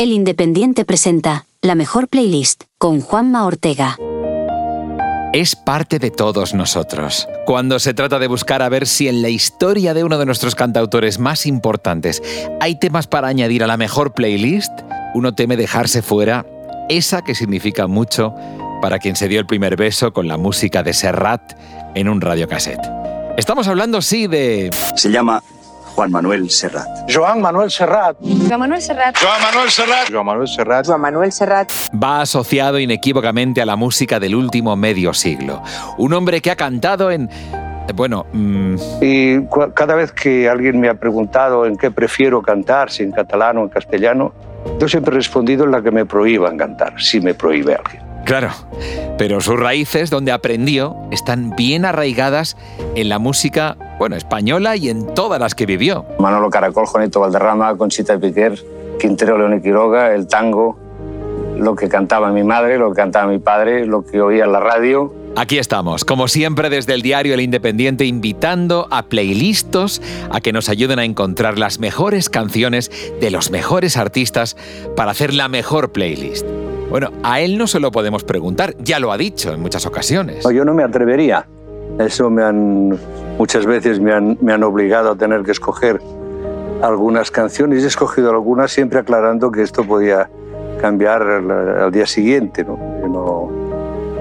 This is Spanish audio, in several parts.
El Independiente presenta la mejor playlist con Juanma Ortega. Es parte de todos nosotros. Cuando se trata de buscar a ver si en la historia de uno de nuestros cantautores más importantes hay temas para añadir a la mejor playlist, uno teme dejarse fuera esa que significa mucho para quien se dio el primer beso con la música de Serrat en un radiocassette. Estamos hablando, sí, de... Se llama Juan Manuel Serrat. Joan Manuel Serrat. Joan Manuel Serrat. Joan Manuel Serrat. Joan Manuel Serrat. Joan Manuel Serrat. Va asociado inequívocamente a la música del último medio siglo. Un hombre que ha cantado en... Bueno... Mm... Y cada vez que alguien me ha preguntado en qué prefiero cantar, si en catalán o en castellano, yo siempre he respondido en la que me prohíban cantar, si me prohíbe alguien. Claro, pero sus raíces, donde aprendió, están bien arraigadas en la música, bueno, española y en todas las que vivió. Manolo Caracol, Juanito Valderrama, Conchita Piquer, Quintero León Quiroga, el tango, lo que cantaba mi madre, lo que cantaba mi padre, lo que oía en la radio. Aquí estamos, como siempre desde el diario El Independiente, invitando a playlistos a que nos ayuden a encontrar las mejores canciones de los mejores artistas para hacer la mejor playlist. Bueno, a él no se lo podemos preguntar, ya lo ha dicho en muchas ocasiones. yo no me atrevería. Eso me han, muchas veces me han, me han obligado a tener que escoger algunas canciones. He escogido algunas siempre aclarando que esto podía cambiar al, día siguiente. ¿no?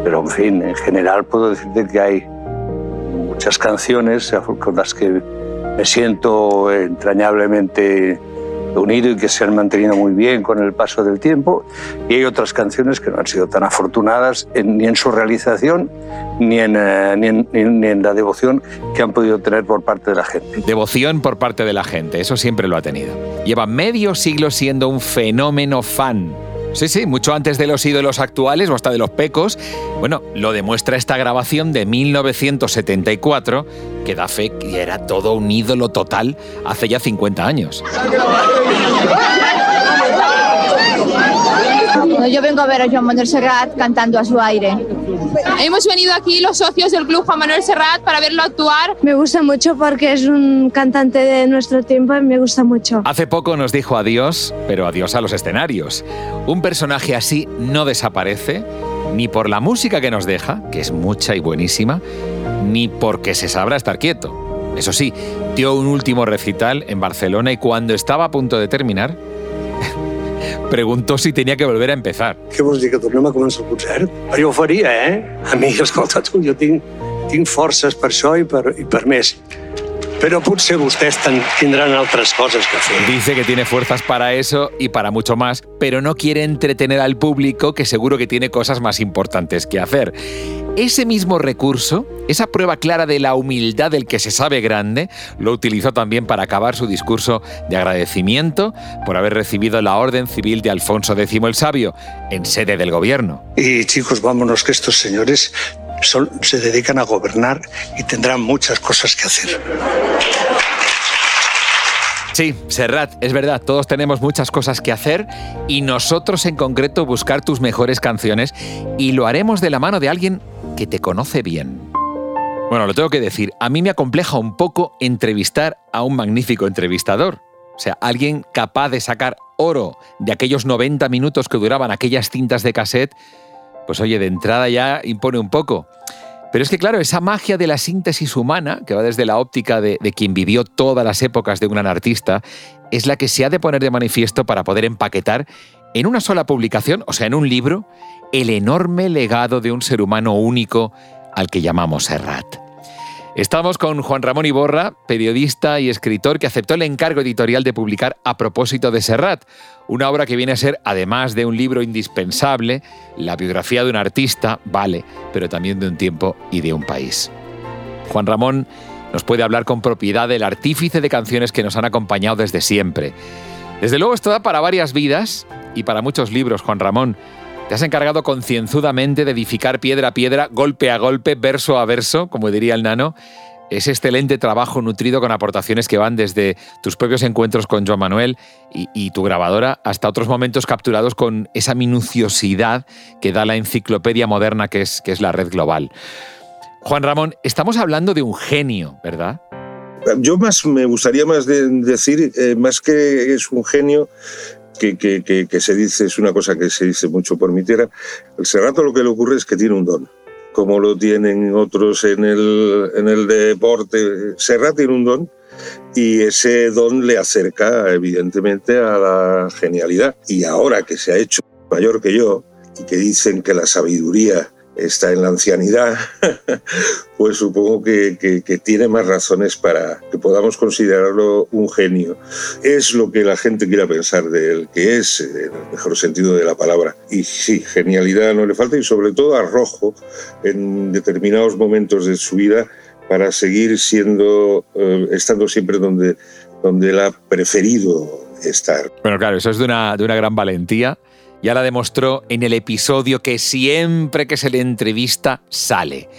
pero en fin, en general puedo decirte que hay muchas canciones con las que me siento entrañablemente unido y que se han mantenido muy bien con el paso del tiempo. Y hay otras canciones que no han sido tan afortunadas ni en su realización ni en, eh, ni en la devoción que han podido tener por parte de la gente. Devoción por parte de la gente, eso siempre lo ha tenido. Lleva medio siglo siendo un fenómeno fan Sí, sí, mucho antes de los ídolos actuales o hasta de los pecos. Bueno, lo demuestra esta grabación de 1974, que da fe que era todo un ídolo total hace ya 50 años. Yo vengo a ver a Juan Manuel Serrat cantando a su aire. Hemos venido aquí los socios del Club Juan Manuel Serrat para verlo actuar. Me gusta mucho porque es un cantante de nuestro tiempo y me gusta mucho. Hace poco nos dijo adiós, pero adiós a los escenarios. Un personaje así no desaparece ni por la música que nos deja, que es mucha y buenísima, ni porque se sabrá estar quieto. Eso sí, dio un último recital en Barcelona y cuando estaba a punto de terminar, preguntó si tenía que volver a empezar. Què vols dir, que tornem a començar el concert? Jo ho faria, eh? A mi, escolta tu, jo tinc, tinc forces per això i per, i per més. Pero potser ustedes tendrán otras cosas que hacer. Dice que tiene fuerzas para eso y para mucho más, pero no quiere entretener al público que seguro que tiene cosas más importantes que hacer. Ese mismo recurso, esa prueba clara de la humildad del que se sabe grande, lo utilizó también para acabar su discurso de agradecimiento por haber recibido la Orden Civil de Alfonso X el Sabio en sede del gobierno. Y chicos, vámonos que estos señores se dedican a gobernar y tendrán muchas cosas que hacer. Sí, Serrat, es verdad, todos tenemos muchas cosas que hacer y nosotros en concreto buscar tus mejores canciones y lo haremos de la mano de alguien que te conoce bien. Bueno, lo tengo que decir, a mí me acompleja un poco entrevistar a un magnífico entrevistador. O sea, alguien capaz de sacar oro de aquellos 90 minutos que duraban aquellas cintas de cassette pues oye, de entrada ya impone un poco. Pero es que claro, esa magia de la síntesis humana, que va desde la óptica de, quien vivió todas las épocas de un gran artista, es la que se ha de poner de manifiesto para poder empaquetar en una sola publicación, o sea, en un libro, el enorme legado de un ser humano único al que llamamos Serrat. Estamos con Juan Ramón Iborra, periodista y escritor que aceptó el encargo editorial de publicar A propósito de Serrat, una obra que viene a ser, además de un libro indispensable, la biografía de un artista, vale, pero también de un tiempo y de un país. Juan Ramón nos puede hablar con propiedad del artífice de canciones que nos han acompañado desde siempre. Desde luego esto da para varias vidas y para muchos libros, Juan Ramón. Te has encargado concienzudamente de edificar piedra a piedra, golpe a golpe, verso a verso, como diría el nano, ese excelente trabajo nutrido con aportaciones que van desde tus propios encuentros con Joan Manuel y, tu grabadora hasta otros momentos capturados con esa minuciosidad que da la enciclopedia moderna que es, que es la red global. Juan Ramón, estamos hablando de un genio, ¿verdad? Yo más me gustaría más decir, eh, más que es un genio, que, que, se dice, es una cosa que se dice mucho por mi tierra. El Serrato lo que le ocurre es que tiene un don como lo tienen otros en el, en el deporte. Serrat tiene un don y ese don le acerca evidentemente a la genialidad. Y ahora que se ha hecho mayor que yo y que dicen que la sabiduría está en la ancianidad, pues supongo que, tiene más razones para que podamos considerarlo un genio. Es lo que la gente quiera pensar de él, que es, en el mejor sentido de la palabra. Y sí, genialidad no le falta y sobre todo arrojo en determinados momentos de su vida para seguir siendo, eh, estando siempre donde, donde él ha preferido estar. Bueno, claro, eso es de una, de una gran valentía ya la demostró en el episodio que siempre que se le entrevista sale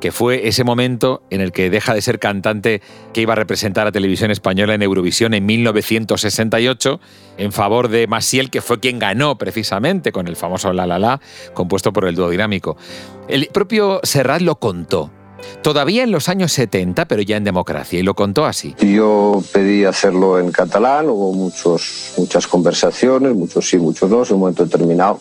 que fue ese momento en el que deja de ser cantante que iba a representar a Televisión Española en Eurovisión en 1968 en favor de Maciel, que fue quien ganó precisamente con el famoso La La La, compuesto por el dúo dinámico. El propio Serrat lo contó. Todavía en los años 70, pero ya en democracia, y lo contó así. Yo pedí hacerlo en catalán, hubo muchos, muchas conversaciones, muchos sí, muchos no, en un momento determinado.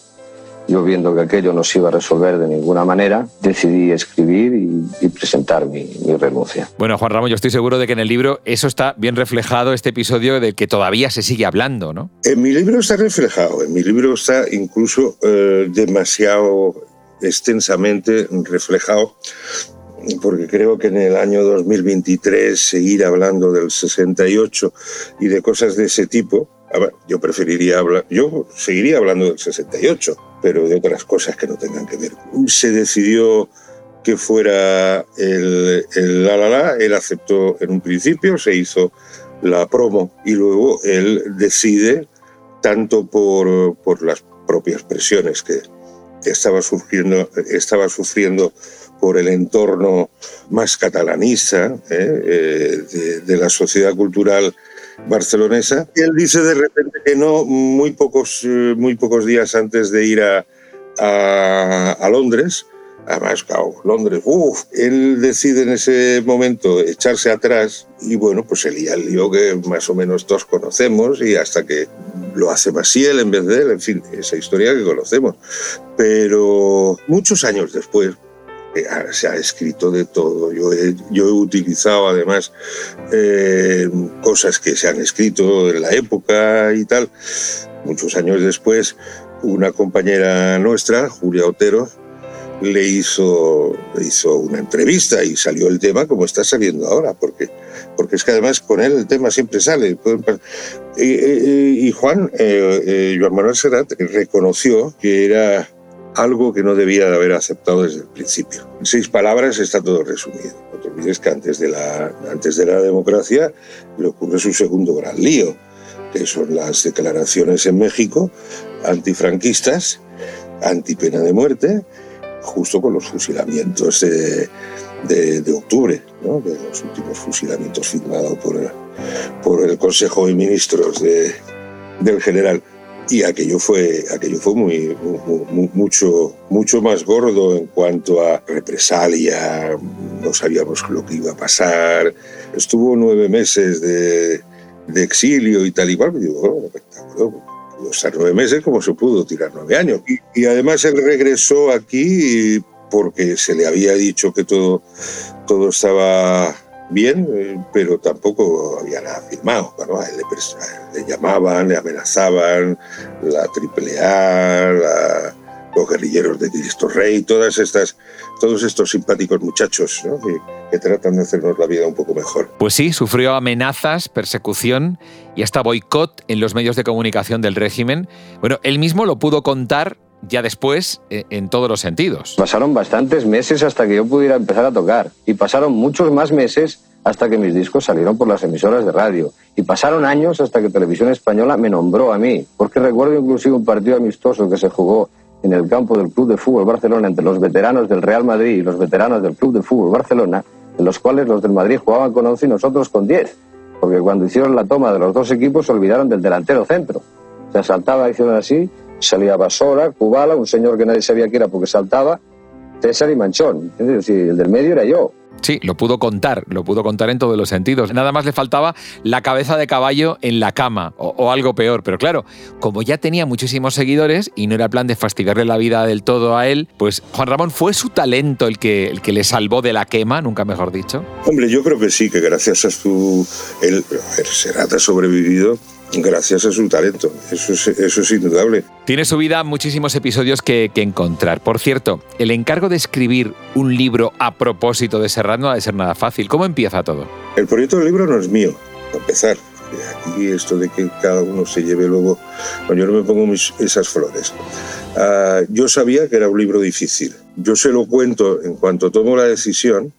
Yo viendo que aquello no se iba a resolver de ninguna manera, decidí escribir y, presentar mi, mi, renuncia. Bueno, Juan Ramón, yo estoy seguro de que en el libro eso está bien reflejado, este episodio del que todavía se sigue hablando, ¿no? En mi libro está reflejado, en mi libro está incluso eh, demasiado extensamente reflejado porque creo que en el año 2023 seguir hablando del 68 y de cosas de ese tipo, yo preferiría hablar, yo seguiría hablando del 68, pero de otras cosas que no tengan que ver. Se decidió que fuera el, el la la la, él aceptó en un principio, se hizo la promo y luego él decide, tanto por, por las propias presiones que estaba sufriendo, estaba sufriendo por el entorno más catalanista ¿eh? Eh, de, la sociedad cultural barcelonesa. Y él dice de repente que no, muy pocos, eh, muy pocos días antes de ir a, a, Londres, Además, claro, Londres, uff, él decide en ese momento echarse atrás y bueno, pues se lía el lío que más o menos todos conocemos y hasta que lo hace Maciel en vez de él, en fin, esa historia que conocemos. Pero muchos años después, se ha escrito de todo. Yo he, yo he utilizado además eh, cosas que se han escrito en la época y tal. Muchos años después, una compañera nuestra, Julia Otero, le hizo, hizo una entrevista y salió el tema como está saliendo ahora, porque, porque es que además con él el tema siempre sale. Y, y Juan, eh, eh, Manuel Serrat, reconoció que era algo que no debía de haber aceptado desde el principio. En seis palabras está todo resumido. No te olvides que antes de la, antes de la democracia le ocurre su segundo gran lío, que son las declaraciones en México antifranquistas, antipena de muerte, justo con los fusilamientos de, de, octubre, de los últimos fusilamientos firmados por, por el Consejo de Ministros de, del general y aquello fue aquello fue muy, mucho mucho más gordo en cuanto a represalia no sabíamos lo que iba a pasar. Estuvo nueve meses de, de exilio y tal y cual digo oh, espectáculo estar nueve meses como se pudo tirar nueve años. Y, y además él regresó aquí porque se le había dicho que todo todo estaba bien, eh, pero tampoco había nada firmado. A él le, llamaban, le amenazaban, la AAA, los guerrilleros de Cristo Rey, todas estas, todos estos simpáticos muchachos que, que, tratan de hacernos la vida un poco mejor. Pues sí, sufrió amenazas, persecución y hasta boicot en los medios de comunicación del régimen. Bueno, él mismo lo pudo contar ya después eh, en todos los sentidos. Pasaron bastantes meses hasta que yo pudiera empezar a tocar y pasaron muchos más meses hasta que mis discos salieron por las emisoras de radio y pasaron años hasta que Televisión Española me nombró a mí, porque recuerdo inclusive un partido amistoso que se jugó en el campo del Club de Fútbol Barcelona entre los veteranos del Real Madrid y los veteranos del Club de Fútbol Barcelona, en los cuales los del Madrid jugaban con 11 y nosotros con 10, porque cuando hicieron la toma de los dos equipos se olvidaron del delantero centro. Se saltaba, hicieron así salía Basora, Cubala, un señor que nadie sabía que era porque saltaba, César y Manchón. el del medio era yo. Sí, lo pudo contar, lo pudo contar en todos los sentidos. Nada más le faltaba la cabeza de caballo en la cama o, o, algo peor. Pero claro, como ya tenía muchísimos seguidores y no era plan de fastidiarle la vida del todo a él, pues Juan Ramón fue su talento el que, el que le salvó de la quema, nunca mejor dicho. Hombre, yo creo que sí, que gracias a su... El, el Serrat ha sobrevivido gracias a su talento. Eso es, eso es indudable. Tiene su vida muchísimos episodios que, que, encontrar. Por cierto, el encargo de escribir un libro a propósito de Serrat no ha de ser nada fácil. ¿Cómo empieza todo? El proyecto del libro no es mío, a empezar. Aquí esto de que cada uno se lleve luego... No, yo no me pongo mis, esas flores. Uh, yo sabía que era un libro difícil. Yo se lo cuento en cuanto tomo la decisión,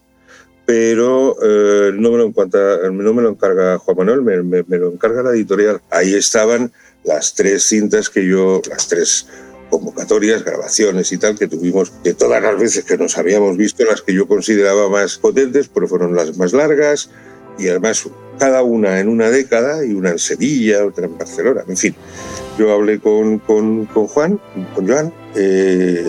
pero eh, no, me lo encuentra, no me lo encarga Juan Manuel, me, me, me, lo encarga la editorial. Ahí estaban las tres cintas que yo, las tres convocatorias, grabaciones y tal que tuvimos, de todas las veces que nos habíamos visto, las que yo consideraba más potentes, pero fueron las más largas y además cada una en una década y una en Sevilla, otra en Barcelona, en fin. Yo hablé con, con, con Juan, con Joan, eh,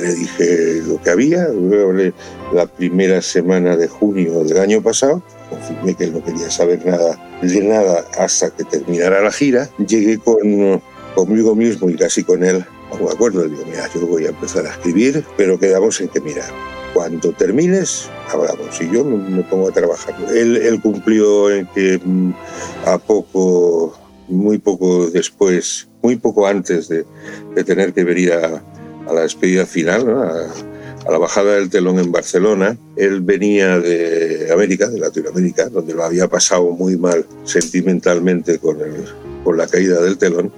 le dije lo que había, yo hablé la primera semana de junio del año pasado, confirmé que él no quería saber nada de nada hasta que terminara la gira, llegué con, conmigo mismo y casi con él a un acuerdo, le digo, mira, yo voy a empezar a escribir, pero quedamos en que, mira, cuando termines, hablamos. Y yo me pongo a trabajar. Él, él cumplió en que mm, a poco, muy poco después, muy poco antes de, de tener que venir a, a la despedida final, ¿no? a, a, la bajada del telón en Barcelona, él venía de América, de Latinoamérica, donde lo había pasado muy mal sentimentalmente con, el, con la caída del telón.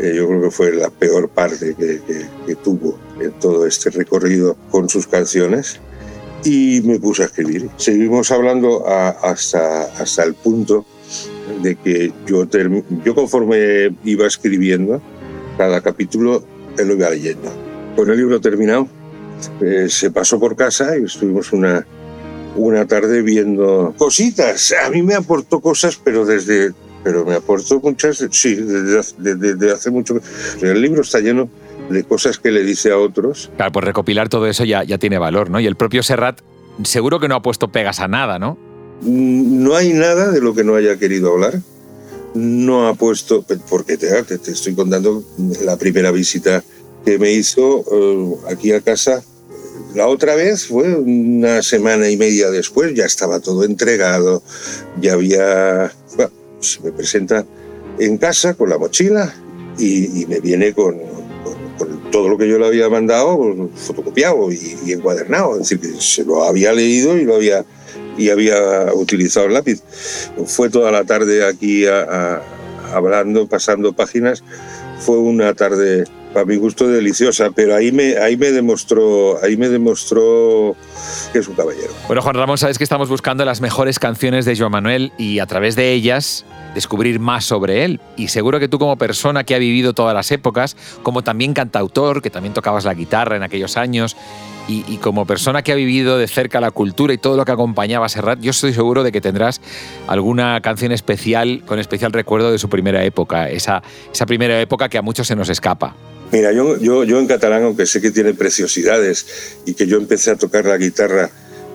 Eh, yo creo que fue la peor parte que, que, que tuvo en todo este recorrido con sus canciones y me puse a escribir. Seguimos hablando a, hasta, hasta el punto de que yo, yo conforme iba escribiendo cada capítulo, él lo iba leyendo. Con el libro terminado, eh, se pasó por casa y estuvimos una, una tarde viendo cositas. A mí me aportó cosas, pero desde... Pero me aportó muchas, sí, desde, desde, desde hace mucho. El libro está lleno de cosas que le dice a otros. Claro, pues recopilar todo eso ya, ya tiene valor, ¿no? Y el propio Serrat seguro que no ha puesto pegas a nada, ¿no? No hay nada de lo que no haya querido hablar. No ha puesto, porque te, te estoy contando la primera visita que me hizo uh, aquí a casa. La otra vez fue una semana y media después, ya estaba todo entregado, ya había... Bueno, se me presenta en casa con la mochila y, me viene con, todo lo que yo le había mandado fotocopiado y, y, encuadernado, es decir, que se lo había leído y lo había y había utilizado el lápiz. Fue toda la tarde aquí hablando, pasando páginas. Fue una tarde para mi gusto deliciosa, pero ahí me, ahí me demostró, ahí me demostró que es un caballero. Bueno, Juan Ramón, sabes que estamos buscando las mejores canciones de Joan Manuel y a través de ellas descubrir más sobre él. Y seguro que tú como persona que ha vivido todas las épocas, como también cantautor, que también tocabas la guitarra en aquellos años, y, y, como persona que ha vivido de cerca la cultura y todo lo que acompañaba a Serrat, yo estoy seguro de que tendrás alguna canción especial, con especial recuerdo de su primera época, esa, esa primera época que a muchos se nos escapa. Mira, yo, yo, yo en catalán, aunque sé que tiene preciosidades y que yo empecé a tocar la guitarra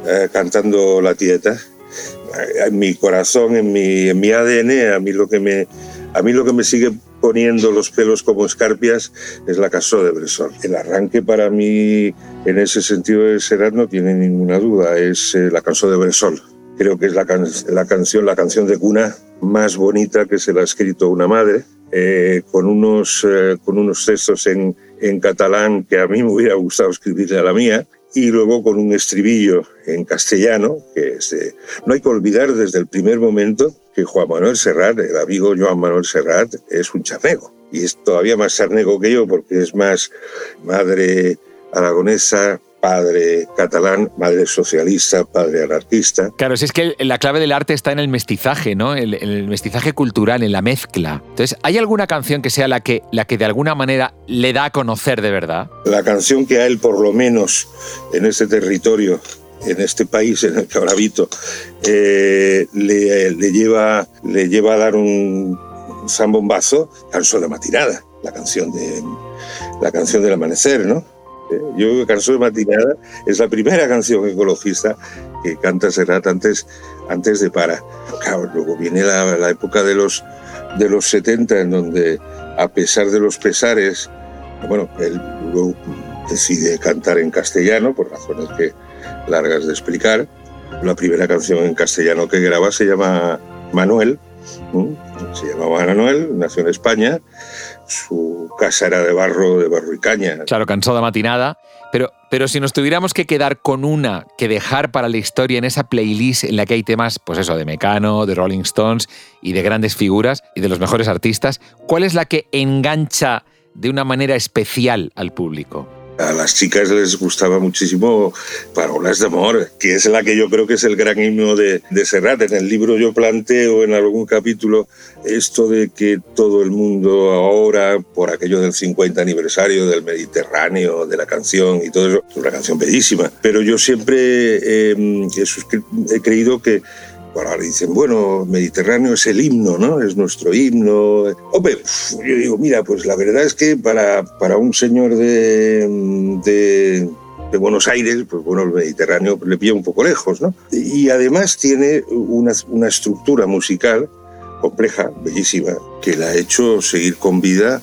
eh, cantando La Tieta, eh, en mi corazón, en mi, en mi ADN, a mí lo que me, a mí lo que me sigue poniendo los pelos como escarpias es la canción de Bressol. El arranque para mí en ese sentido de Serrat no tiene ninguna duda, es eh, la canción de Bressol. Creo que es la, can la, canción, la canción de cuna más bonita que se le ha escrito una madre, eh, con, unos, eh, con unos textos en, en catalán que a mí me hubiera gustado escribirle a la mía, y luego con un estribillo en castellano, que es de, no hay que olvidar desde el primer momento que Juan Manuel Serrat, el amigo Joan Manuel Serrat, es un charnego. Y es todavía más charnego que yo porque es más madre aragonesa, padre catalán, madre socialista, padre anarquista. Claro, si es que la clave del arte está en el mestizaje, ¿no? El, el, mestizaje cultural, en la mezcla. Entonces, ¿hay alguna canción que sea la que, la que de alguna manera le da a conocer de verdad? La canción que a él, por lo menos, en ese territorio en este país en el que ahora habito, eh, le, le, lleva, le lleva a dar un zambombazo, canción de matinada, la canción, de, la canción del amanecer, ¿no? ¿Eh? Yo creo que de Matinada es la primera canción ecologista que canta Serrat antes, antes de Para. Claro, luego viene la, la época de los, de los 70 en donde, a pesar de los pesares, bueno, él luego decide cantar en castellano por razones que largas de explicar. La primera canción en castellano que graba se llama Manuel, se llamaba Manuel, nació en España, su casa era de barro, de barro y caña. Claro, cansó de matinada. Pero, pero si nos tuviéramos que quedar con una que dejar para la historia en esa playlist en la que hay temas, pues eso, de Mecano, de Rolling Stones y de grandes figuras y de los mejores artistas, ¿cuál es la que engancha de una manera especial al público? A las chicas les gustaba muchísimo Parolas de Amor, que es la que yo creo que es el gran himno de, de Serrat. En el libro yo planteo en algún capítulo esto de que todo el mundo ahora, por aquello del 50 aniversario del Mediterráneo, de la canción y todo eso, es una canción bellísima. Pero yo siempre eh, he, he creído que Ahora dicen, bueno, Mediterráneo es el himno, ¿no? Es nuestro himno. Hombre, yo digo, mira, pues la verdad es que para, para un señor de, de, de Buenos Aires, pues bueno, el Mediterráneo le pilla un poco lejos, ¿no? Y además tiene una, una estructura musical compleja, bellísima, que la ha hecho seguir con vida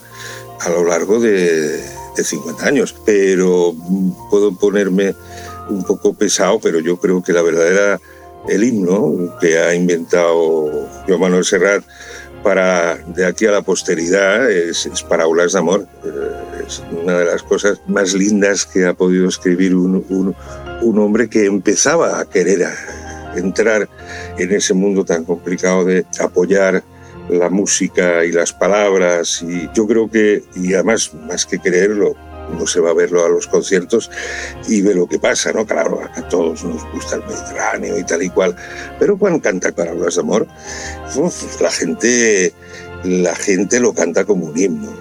a lo largo de, de 50 años. Pero puedo ponerme un poco pesado, pero yo creo que la verdadera el himno que ha inventado Joan Manuel Serrat para de aquí a la posteridad es, es Parábolas de Amor. Eh, es una de las cosas más lindas que ha podido escribir un, un, un hombre que empezaba a querer entrar en ese mundo tan complicado de apoyar la música y las palabras y yo creo que y además más que creerlo uno se va a verlo a los conciertos y ve lo que pasa, ¿no? Claro, a todos nos gusta el Mediterráneo y tal y cual, pero cuando canta Parábolas de Amor, uf, la gente la gente lo canta como un himno.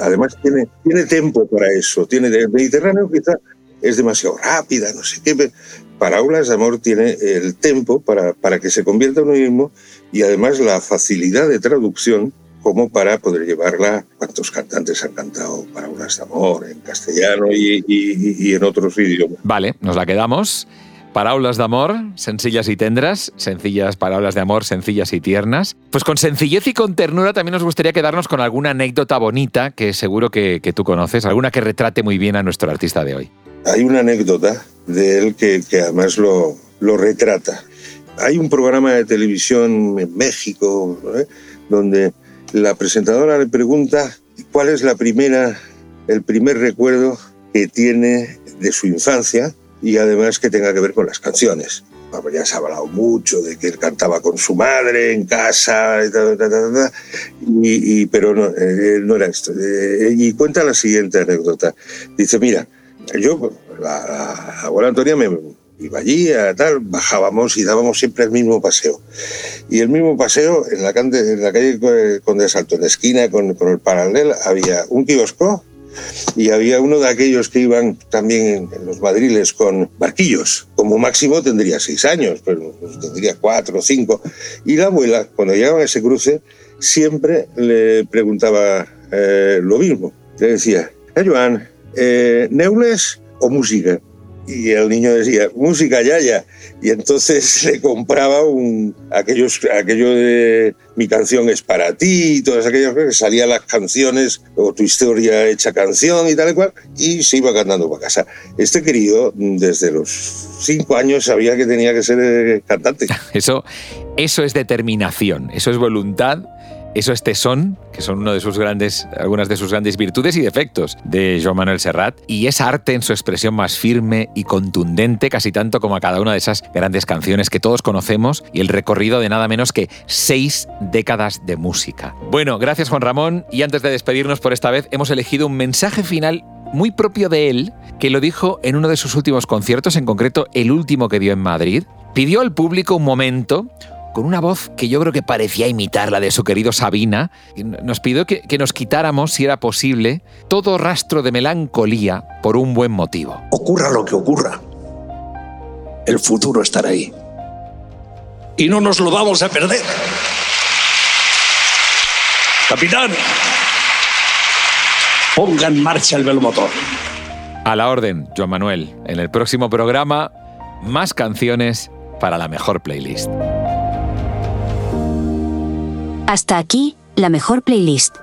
Además tiene, tiene tiempo para eso, tiene el Mediterráneo quizá es demasiado rápida, no sé qué. Parábolas de Amor tiene el tiempo para, para que se convierta en un himno y además la facilidad de traducción como para poder llevarla. ¿Cuántos cantantes han cantado Parábolas de Amor en castellano y, y, y en otros idiomas? Vale, nos la quedamos. Parábolas de amor, sencillas y tendras, sencillas parábolas de amor, sencillas y tiernas. Pues con sencillez y con ternura también nos gustaría quedarnos con alguna anécdota bonita que seguro que, que tú conoces, alguna que retrate muy bien a nuestro artista de hoy. Hay una anécdota de él que, que además lo, lo, retrata. Hay un programa de televisión en México ¿eh? donde la presentadora le pregunta cuál es la primera, el primer recuerdo que tiene de su infancia y además que tenga que ver con las canciones. Bueno, ya se ha hablado mucho de que él cantaba con su madre en casa, y, ta, ta, ta, y, y pero no, eh, no, era esto. Eh, y cuenta la siguiente anécdota. Dice, mira, yo, la, la abuela Antonia me iba allí, a tal, bajábamos y dábamos siempre el mismo paseo. Y el mismo paseo en la, en la calle en la esquina con, con el paralel, había un kiosco y había uno de aquellos que iban también en, los madriles con barquillos. Como máximo tendría seis años, pero pues, tendría cuatro o cinco. Y la abuela, cuando llegaban a ese cruce, siempre le preguntaba eh, lo mismo. Le decía, eh, Joan, eh, ¿neules o música? Y el niño decía, música, ya, ya. Y entonces le compraba un, aquellos, aquello de mi canción es para ti, y todas aquellas cosas, que salían las canciones, o tu historia hecha canción y tal y cual, y se iba cantando para casa. Este querido, desde los cinco años, sabía que tenía que ser eh, cantante. Eso, eso es determinación, eso es voluntad eso es tesón, que son uno de sus grandes, algunas de sus grandes virtudes y defectos de Joan Manuel Serrat, y es arte en su expresión más firme y contundente, casi tanto como a cada una de esas grandes canciones que todos conocemos y el recorrido de nada menos que seis décadas de música. Bueno, gracias Juan Ramón, y antes de despedirnos por esta vez, hemos elegido un mensaje final muy propio de él, que lo dijo en uno de sus últimos conciertos, en concreto el último que dio en Madrid. Pidió al público un momento con una voz que yo creo que parecía imitar la de su querido Sabina, nos pidió que, que, nos quitáramos, si era posible, todo rastro de melancolía por un buen motivo. Ocurra lo que ocurra, el futuro estará ahí. Y no nos lo vamos a perder. Capitán, ponga en marcha el velomotor. A la orden, Joan Manuel. En el próximo programa, más canciones para la mejor playlist. Hasta aquí, la mejor playlist.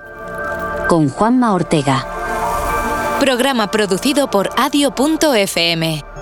Con Juanma Ortega. Programa producido por adio.fm.